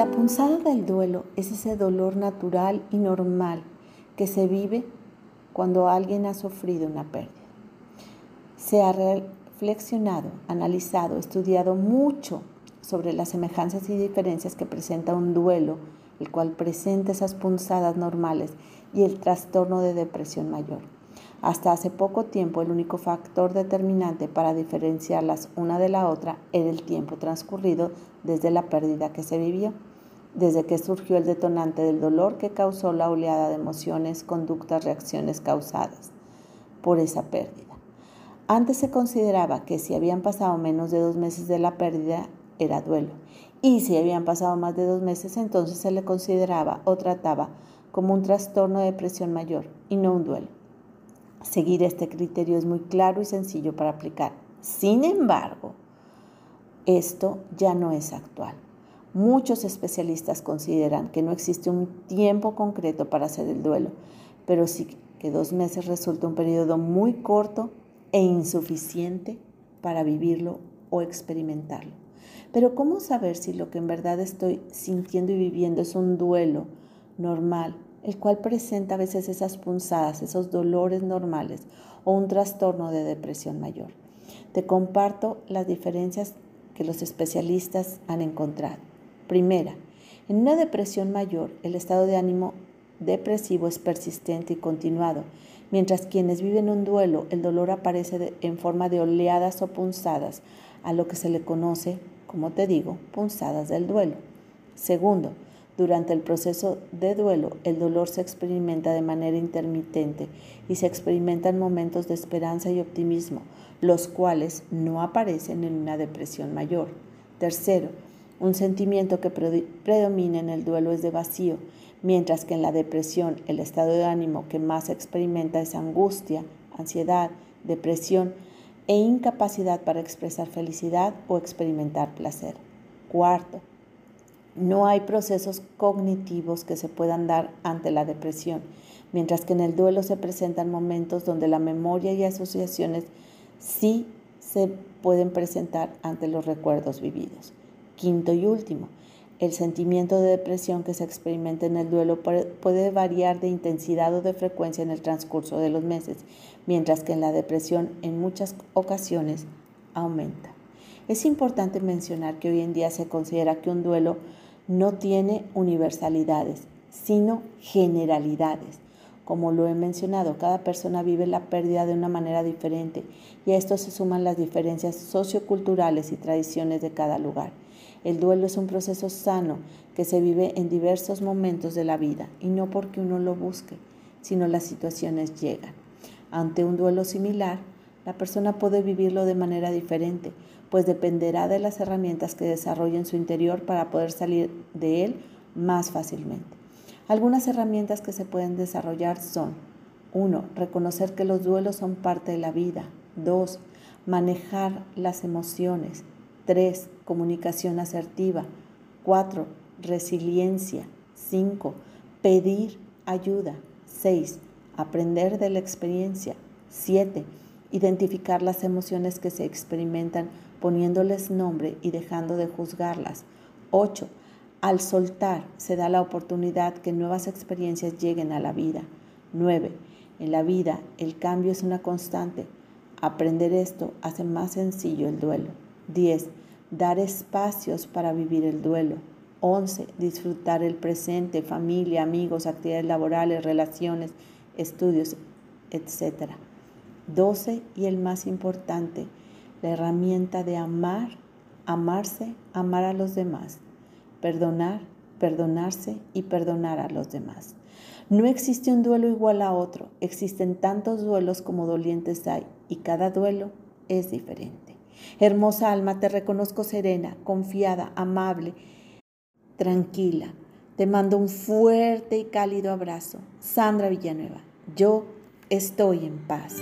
La punzada del duelo es ese dolor natural y normal que se vive cuando alguien ha sufrido una pérdida. Se ha reflexionado, analizado, estudiado mucho sobre las semejanzas y diferencias que presenta un duelo, el cual presenta esas punzadas normales y el trastorno de depresión mayor. Hasta hace poco tiempo el único factor determinante para diferenciarlas una de la otra era el tiempo transcurrido desde la pérdida que se vivió, desde que surgió el detonante del dolor que causó la oleada de emociones, conductas, reacciones causadas por esa pérdida. Antes se consideraba que si habían pasado menos de dos meses de la pérdida era duelo y si habían pasado más de dos meses entonces se le consideraba o trataba como un trastorno de depresión mayor y no un duelo. Seguir este criterio es muy claro y sencillo para aplicar. Sin embargo, esto ya no es actual. Muchos especialistas consideran que no existe un tiempo concreto para hacer el duelo, pero sí que dos meses resulta un periodo muy corto e insuficiente para vivirlo o experimentarlo. Pero ¿cómo saber si lo que en verdad estoy sintiendo y viviendo es un duelo normal el cual presenta a veces esas punzadas, esos dolores normales o un trastorno de depresión mayor. Te comparto las diferencias que los especialistas han encontrado. Primera, en una depresión mayor, el estado de ánimo depresivo es persistente y continuado, mientras quienes viven un duelo, el dolor aparece en forma de oleadas o punzadas, a lo que se le conoce, como te digo, punzadas del duelo. Segundo, durante el proceso de duelo, el dolor se experimenta de manera intermitente y se experimentan momentos de esperanza y optimismo, los cuales no aparecen en una depresión mayor. Tercero, un sentimiento que predomina en el duelo es de vacío, mientras que en la depresión el estado de ánimo que más se experimenta es angustia, ansiedad, depresión e incapacidad para expresar felicidad o experimentar placer. Cuarto, no hay procesos cognitivos que se puedan dar ante la depresión, mientras que en el duelo se presentan momentos donde la memoria y asociaciones sí se pueden presentar ante los recuerdos vividos. Quinto y último, el sentimiento de depresión que se experimenta en el duelo puede variar de intensidad o de frecuencia en el transcurso de los meses, mientras que en la depresión en muchas ocasiones aumenta. Es importante mencionar que hoy en día se considera que un duelo no tiene universalidades, sino generalidades. Como lo he mencionado, cada persona vive la pérdida de una manera diferente y a esto se suman las diferencias socioculturales y tradiciones de cada lugar. El duelo es un proceso sano que se vive en diversos momentos de la vida y no porque uno lo busque, sino las situaciones llegan. Ante un duelo similar, la persona puede vivirlo de manera diferente, pues dependerá de las herramientas que desarrolle en su interior para poder salir de él más fácilmente. Algunas herramientas que se pueden desarrollar son 1. Reconocer que los duelos son parte de la vida. 2. Manejar las emociones. 3. Comunicación asertiva. 4. Resiliencia. 5. Pedir ayuda. 6. Aprender de la experiencia. 7 identificar las emociones que se experimentan poniéndoles nombre y dejando de juzgarlas. 8. Al soltar se da la oportunidad que nuevas experiencias lleguen a la vida. 9. En la vida el cambio es una constante. Aprender esto hace más sencillo el duelo. 10. Dar espacios para vivir el duelo. 11. Disfrutar el presente, familia, amigos, actividades laborales, relaciones, estudios, etc. 12 y el más importante, la herramienta de amar, amarse, amar a los demás, perdonar, perdonarse y perdonar a los demás. No existe un duelo igual a otro, existen tantos duelos como dolientes hay y cada duelo es diferente. Hermosa alma, te reconozco serena, confiada, amable, tranquila. Te mando un fuerte y cálido abrazo. Sandra Villanueva, yo estoy en paz.